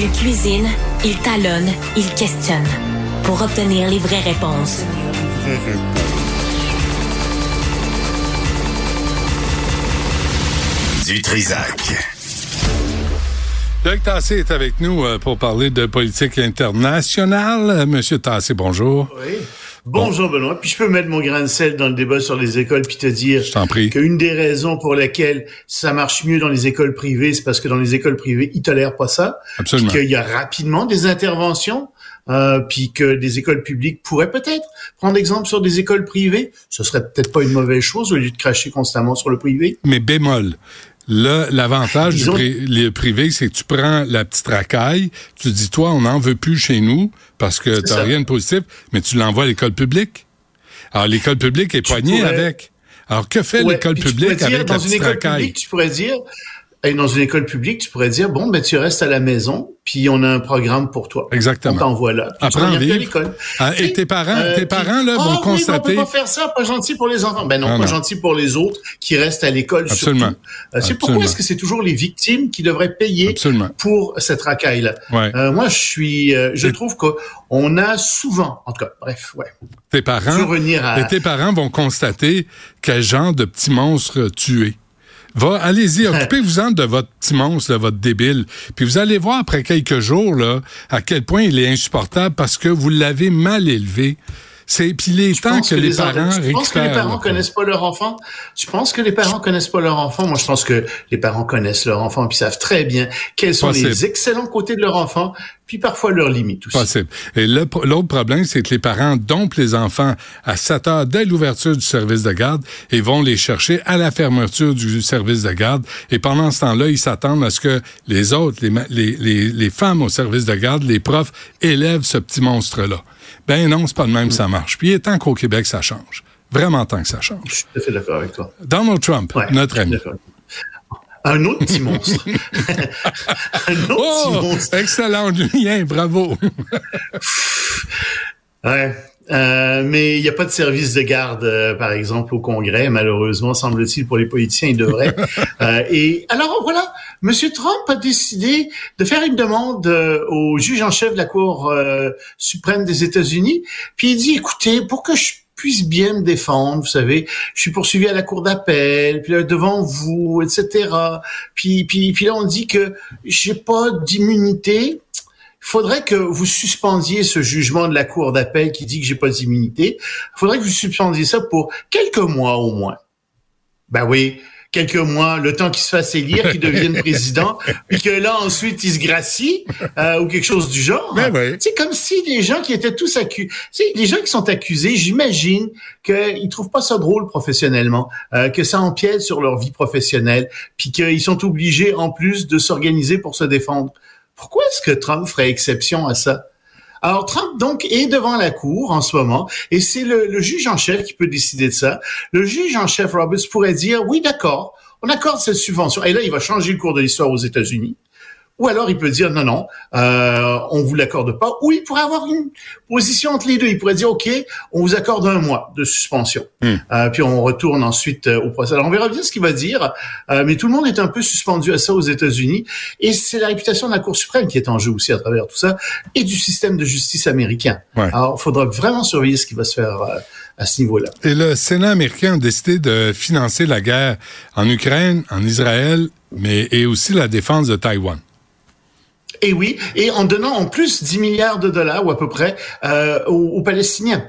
Il cuisine, il talonne, il questionne pour obtenir les vraies réponses. Du Trisac. Doug Tassé est avec nous euh, pour parler de politique internationale. Monsieur Tassé, bonjour. Oui. Bonjour Benoît. Puis je peux mettre mon grain de sel dans le débat sur les écoles puis te dire qu'une des raisons pour lesquelles ça marche mieux dans les écoles privées, c'est parce que dans les écoles privées, ils tolèrent pas ça. Absolument. Qu'il y a rapidement des interventions. Euh, puis que des écoles publiques pourraient peut-être prendre exemple sur des écoles privées, ce serait peut-être pas une mauvaise chose au lieu de cracher constamment sur le privé. Mais bémol, l'avantage du privé, c'est que tu prends la petite racaille, tu dis, toi, on n'en veut plus chez nous parce que tu n'as rien de positif, mais tu l'envoies à l'école publique. Alors, l'école publique est poignée avec. Alors, que fait l'école publique avec la petite racaille? tu pourrais dire, et dans une école publique, tu pourrais dire bon ben tu restes à la maison, puis on a un programme pour toi. Exactement. On t'envoie là. Apprends à l'école. Ah, et, tes parents, euh, tes parents là vont constater. on peut pas faire ça, pas gentil pour les enfants. Ben non, pas gentil pour les autres qui restent à l'école. Absolument. Euh, c'est pourquoi est-ce que c'est toujours les victimes qui devraient payer pour cette racaille là. Ouais. Euh, moi, je suis, je trouve qu'on a souvent, en tout cas, bref, ouais. Tes parents. Et tes parents vont constater quel genre de petits monstres tués. Va, allez-y, occupez-vous-en de votre petit monstre, de votre débile. Puis vous allez voir après quelques jours là, à quel point il est insupportable parce que vous l'avez mal élevé. C'est puis les temps que, les, parents Tu penses que les parents connaissent pas leur enfant Tu penses que les parents connaissent pas leur enfant Moi, je pense que les parents connaissent leur enfant puis savent très bien quels sont les excellents côtés de leur enfant, puis parfois leurs limites aussi. Possible. Et l'autre problème, c'est que les parents dompent les enfants à 7 heures dès l'ouverture du service de garde et vont les chercher à la fermeture du service de garde. Et pendant ce temps-là, ils s'attendent à ce que les autres, les, les, les femmes au service de garde, les profs, élèvent ce petit monstre-là. Ben non, c'est pas de même que ça marche. Puis il est temps qu'au Québec, ça change. Vraiment temps que ça change. Je suis tout à fait d'accord avec toi. Donald Trump, notre ami. Un autre petit monstre. un autre oh, petit monstre. Excellent lien, bravo. ouais. Euh, mais il n'y a pas de service de garde, euh, par exemple, au Congrès, malheureusement, semble-t-il, pour les politiciens, il devrait. euh, et alors, voilà, M. Trump a décidé de faire une demande euh, au juge en chef de la Cour suprême des États-Unis, puis il dit, écoutez, pour que je puisse bien me défendre, vous savez, je suis poursuivi à la cour d'appel, puis là, devant vous, etc. Puis, puis, puis là, on dit que j'ai pas d'immunité, il faudrait que vous suspendiez ce jugement de la Cour d'appel qui dit que j'ai pas d'immunité. Il faudrait que vous suspendiez ça pour quelques mois au moins. Ben oui, quelques mois, le temps qu'il se fasse élire, qu'il devienne président, puis que là ensuite il se gracie euh, ou quelque chose du genre. Ben C'est comme si les gens qui étaient tous accusés, les gens qui sont accusés, j'imagine qu'ils trouvent pas ça drôle professionnellement, euh, que ça empiète sur leur vie professionnelle, puis qu'ils sont obligés en plus de s'organiser pour se défendre. Pourquoi est-ce que Trump ferait exception à ça? Alors Trump donc est devant la cour en ce moment et c'est le, juge en chef qui peut décider de ça. Le juge en chef Roberts pourrait dire oui d'accord, on accorde cette subvention et là il va changer le cours de l'histoire aux États-Unis. Ou alors il peut dire non, non, euh, on vous l'accorde pas. Ou il pourrait avoir une position entre les deux. Il pourrait dire ok, on vous accorde un mois de suspension. Hmm. Euh, puis on retourne ensuite euh, au procès. Alors on verra bien ce qu'il va dire. Euh, mais tout le monde est un peu suspendu à ça aux États-Unis. Et c'est la réputation de la Cour suprême qui est en jeu aussi à travers tout ça et du système de justice américain. Alors il faudra vraiment surveiller ce qui va se faire. Euh, à ce niveau-là. Et le Sénat américain a décidé de financer la guerre en Ukraine, en Israël, mais et aussi la défense de Taïwan. Et oui, et en donnant en plus 10 milliards de dollars ou à peu près euh, aux, Palestiniens.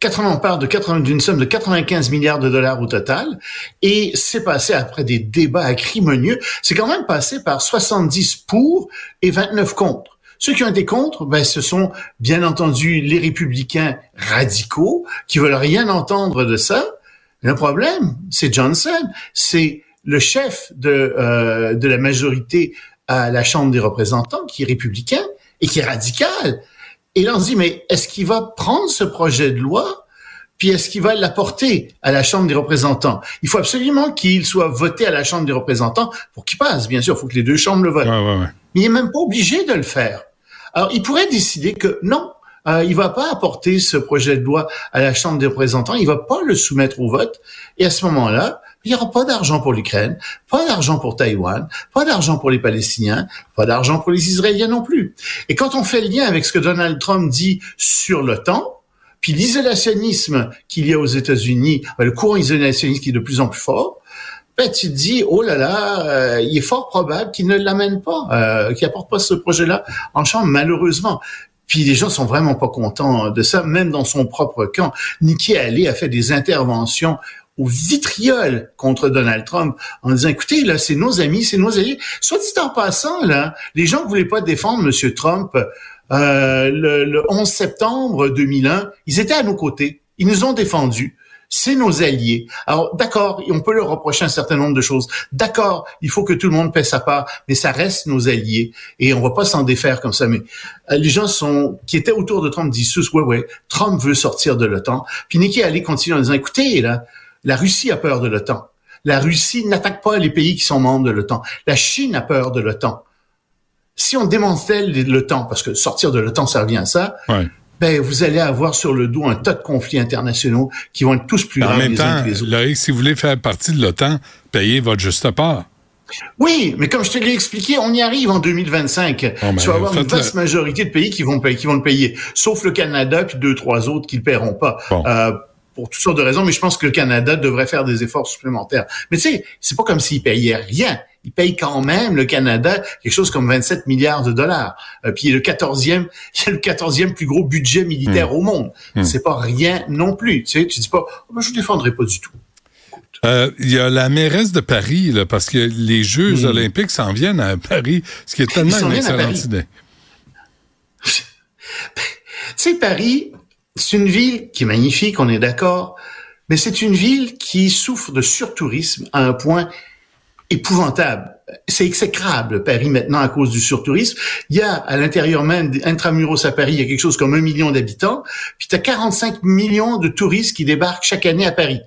80, on part d'une somme de 95 milliards de dollars au total, et c'est passé après des débats acrimonieux. C'est quand même passé par 70 pour et 29 contre. Ceux qui ont été contre, ben, ce sont bien entendu les républicains radicaux qui veulent rien entendre de ça. Le problème, c'est Johnson, c'est le chef de, euh, de la majorité à la Chambre des représentants, qui est républicain et qui est radical. Et là, on se dit, mais est-ce qu'il va prendre ce projet de loi, puis est-ce qu'il va l'apporter à la Chambre des représentants? Il faut absolument qu'il soit voté à la Chambre des représentants pour qu'il passe, bien sûr. Il faut que les deux chambres le votent. Mais il n'est même pas obligé de le faire. Alors, il pourrait décider que non, euh, il va pas apporter ce projet de loi à la Chambre des représentants, il va pas le soumettre au vote, et à ce moment-là, il n'y aura pas d'argent pour l'Ukraine, pas d'argent pour Taïwan, pas d'argent pour les Palestiniens, pas d'argent pour les Israéliens non plus. Et quand on fait le lien avec ce que Donald Trump dit sur l'OTAN, puis l'isolationnisme qu'il y a aux États-Unis, le courant isolationniste qui est de plus en plus fort, ben, tu te dis, oh là là, euh, il est fort probable qu'il ne l'amène pas, euh, qu'il apporte pas ce projet-là en chambre, malheureusement. Puis les gens sont vraiment pas contents de ça, même dans son propre camp. Nikki Haley a fait des interventions au vitriol contre Donald Trump en disant écoutez là c'est nos amis c'est nos alliés soit dit en passant là les gens ne voulaient pas défendre Monsieur Trump euh, le, le 11 septembre 2001 ils étaient à nos côtés ils nous ont défendus c'est nos alliés. Alors, d'accord, on peut leur reprocher un certain nombre de choses. D'accord, il faut que tout le monde paie sa part, mais ça reste nos alliés et on va pas s'en défaire comme ça. Mais euh, les gens sont qui étaient autour de Trump disent ouais, ouais, Trump veut sortir de l'OTAN. Puis Nikki allait continuer en disant, écoutez, là, la Russie a peur de l'OTAN. La Russie n'attaque pas les pays qui sont membres de l'OTAN. La Chine a peur de l'OTAN. Si on démantèle l'OTAN, parce que sortir de l'OTAN, ça revient à ça, ben, vous allez avoir sur le dos un tas de conflits internationaux qui vont être tous plus graves les uns que les autres. si vous voulez faire partie de l'OTAN, payez votre juste part. Oui, mais comme je te l'ai expliqué, on y arrive en 2025. tu vas avoir une vaste majorité de pays qui vont, payer, qui vont le payer, sauf le Canada puis deux, trois autres qui le paieront pas. Euh, pour toutes sortes de raisons, mais je pense que le Canada devrait faire des efforts supplémentaires. Mais tu sais, c'est pas comme s'il payait rien. Il paye quand même le Canada quelque chose comme 27 milliards de dollars. Euh, puis il est le 14e, le 14e plus gros budget militaire mmh. au monde. Mmh. C'est pas rien non plus. Tu sais, tu dis pas, oh, ben, je défendrai pas du tout. Euh, il y a la mairesse de Paris, là, parce que les Jeux mmh. olympiques s'en viennent à Paris, ce qui est tellement une excellente idée. tu sais, Paris, c'est une ville qui est magnifique, on est d'accord, mais c'est une ville qui souffre de surtourisme à un point épouvantable. C'est exécrable, Paris, maintenant, à cause du surtourisme. Il y a, à l'intérieur même, intramuros à Paris, il y a quelque chose comme un million d'habitants, puis tu as 45 millions de touristes qui débarquent chaque année à Paris.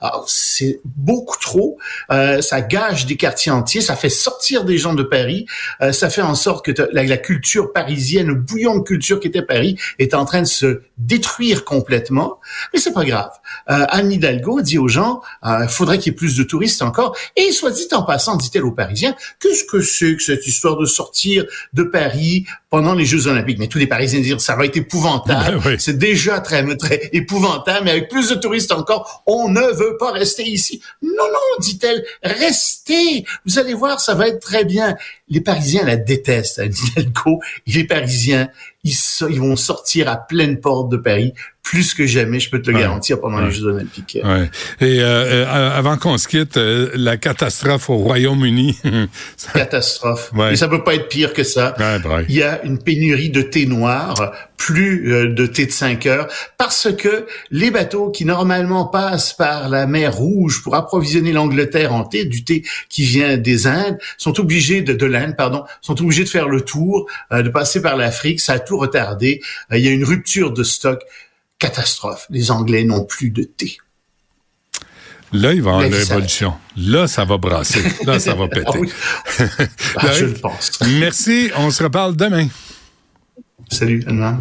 Alors, c'est beaucoup trop. Euh, ça gâche des quartiers entiers, ça fait sortir des gens de Paris, euh, ça fait en sorte que la, culture parisienne, le bouillon de culture qui était Paris, est en train de se détruire complètement. Mais c'est pas grave. Euh, Anne Hidalgo dit aux gens, il euh, faudrait qu'il y ait plus de touristes encore. Et soit dit en passant, dit-elle aux Parisiens, qu'est-ce que c'est que cette histoire de sortir de Paris pendant les Jeux Olympiques Mais tous les Parisiens disent, ça va être épouvantable. Ben c'est déjà très, très épouvantable, mais avec plus de touristes encore, on ne veut pas rester ici. Non, non, dit-elle, restez. Vous allez voir, ça va être très bien. Les Parisiens la détestent, Hidalgo. Les Parisiens, ils, ils vont sortir à pleine porte de Paris plus que jamais, je peux te le garantir, pendant les Jeux olympiques. Ouais. Et euh, euh, avant qu'on se quitte, euh, la catastrophe au Royaume-Uni. catastrophe. Ouais. Et ça peut pas être pire que ça. Il y a une pénurie de thé noir, plus de thé de 5 heures, parce que les bateaux qui normalement passent par la mer Rouge pour approvisionner l'Angleterre en thé, du thé qui vient des Indes, sont obligés de, de l'Inde, pardon, sont obligés de faire le tour, de passer par l'Afrique. Ça a tout retardé. il y a une rupture de stock catastrophe. Les Anglais n'ont plus de thé. Là, il va y avoir une révolution. Là, ça va brasser. Là, ça va péter. ah, je le pense. Merci. On se reparle demain. Salut, Anna.